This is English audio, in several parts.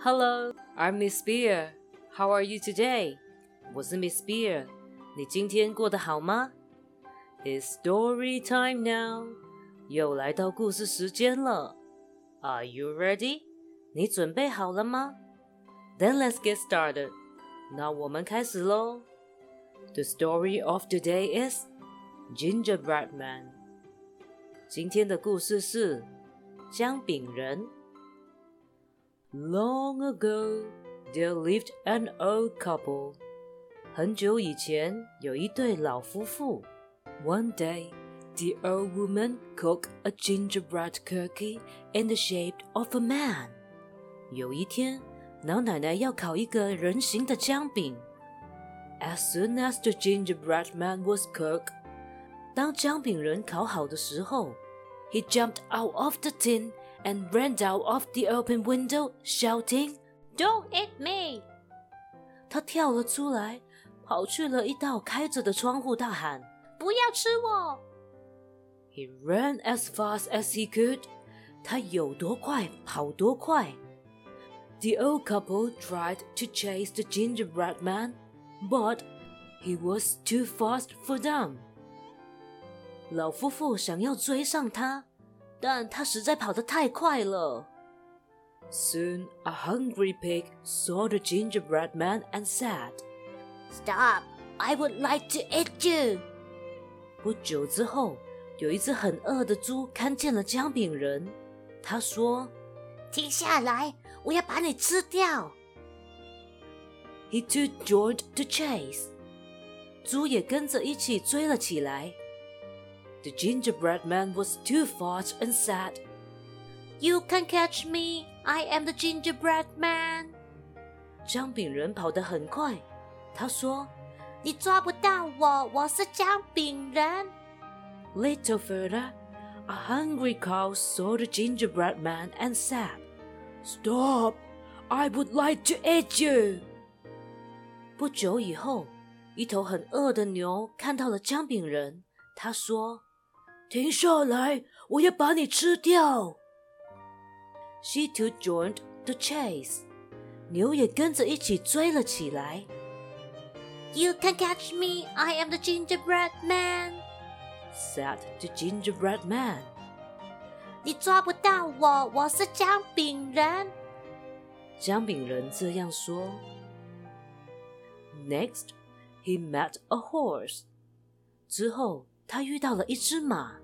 Hello, I'm Miss Beer. How are you today? 我是 Miss Beer. 你今天过得好吗？It's story time now. 又来到故事时间了。Are you ready? 你准备好了吗？Then let's get started. 那我们开始喽。The story of today is Gingerbread Man. 今天的故事是姜饼人。 Long ago, there lived an old couple. 很久以前，有一对老夫妇。One day, the old woman cooked a gingerbread cookie in the shape of a man. 有一天，老奶奶要烤一个人形的姜饼。As soon as the gingerbread man was cooked, 当姜饼人烤好的时候，he jumped out of the tin and ran out of the open window, shouting, "Don't eat me!" 他跳了出来，跑去了一道开着的窗户，大喊：“不要吃我！” He ran as fast as he could. 他有多快跑多快。The old couple tried to chase the gingerbread man, but he was too fast for them. 老夫妇想要追上他， 但他实在跑得太快了。Soon a hungry pig saw the gingerbread man and said, "Stop! I would like to eat you." 不久之后，有一只很饿的猪看见了姜饼人，他说：“停下来，我要把你吃掉。” He too joined the chase. 猪也跟着一起追了起来。 The gingerbread man was too fast and said, You can catch me, I am the gingerbread man. 姜饼人跑得很快，他说：“你抓不到我，我是姜饼人。” Little further, a hungry cow saw the gingerbread man and said, "Stop! I would like to eat you." 不久以后，一头很饿的牛看到了姜饼人，他说。 停下来！我要把你吃掉。She too joined the chase. 牛也跟着一起追了起来。You can catch me, I am the gingerbread man. Said the gingerbread man. 你抓不到我，我是姜饼人。姜饼人这样说。Next, he met a horse. 之后， 他遇到了一只马。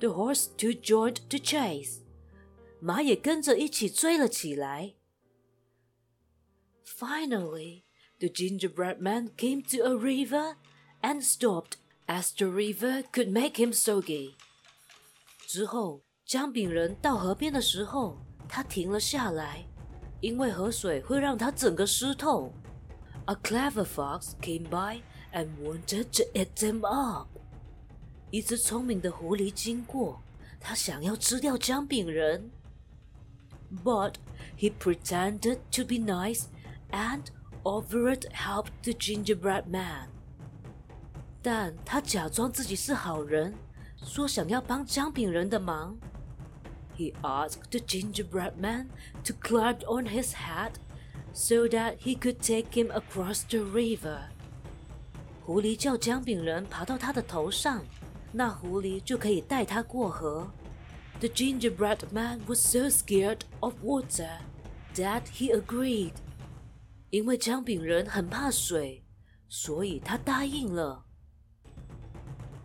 The horse too joined the chase. 马也跟着一起追了起来。Finally, the gingerbread man came to a river and stopped as the river could make him soggy. 之后，姜饼人到河边的时候，他停了下来，因为河水会让他整个湿透。A clever fox came by and wanted to eat them up. 一只聪明的狐狸经过，它想要吃掉姜饼人。But he pretended to be nice and offered help to gingerbread man. 但他假装自己是好人，说想要帮姜饼人的忙。He asked the gingerbread man to climb on his head so that he could take him across the river. 狐狸叫姜饼人爬到他的头上。 那狐狸就可以带他过河。The gingerbread man was so scared of water that he agreed. 因为姜饼人很怕水，所以他答应了。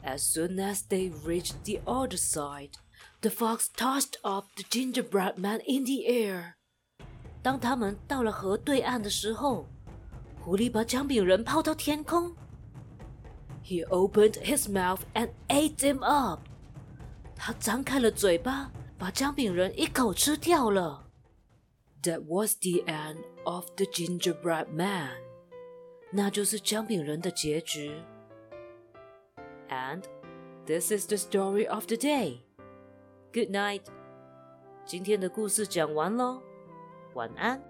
As soon as they reached the other side, the fox tossed up the gingerbread man in the air. 当他们到了河对岸的时候，狐狸把姜饼人抛到天空。 he opened his mouth and ate them up. 他张开了嘴巴，把姜饼人一口吃掉了。That was the end of the gingerbread man. 那就是姜饼人的结局。And this is the story of the day. Good night. 今天的故事讲完喽，晚安。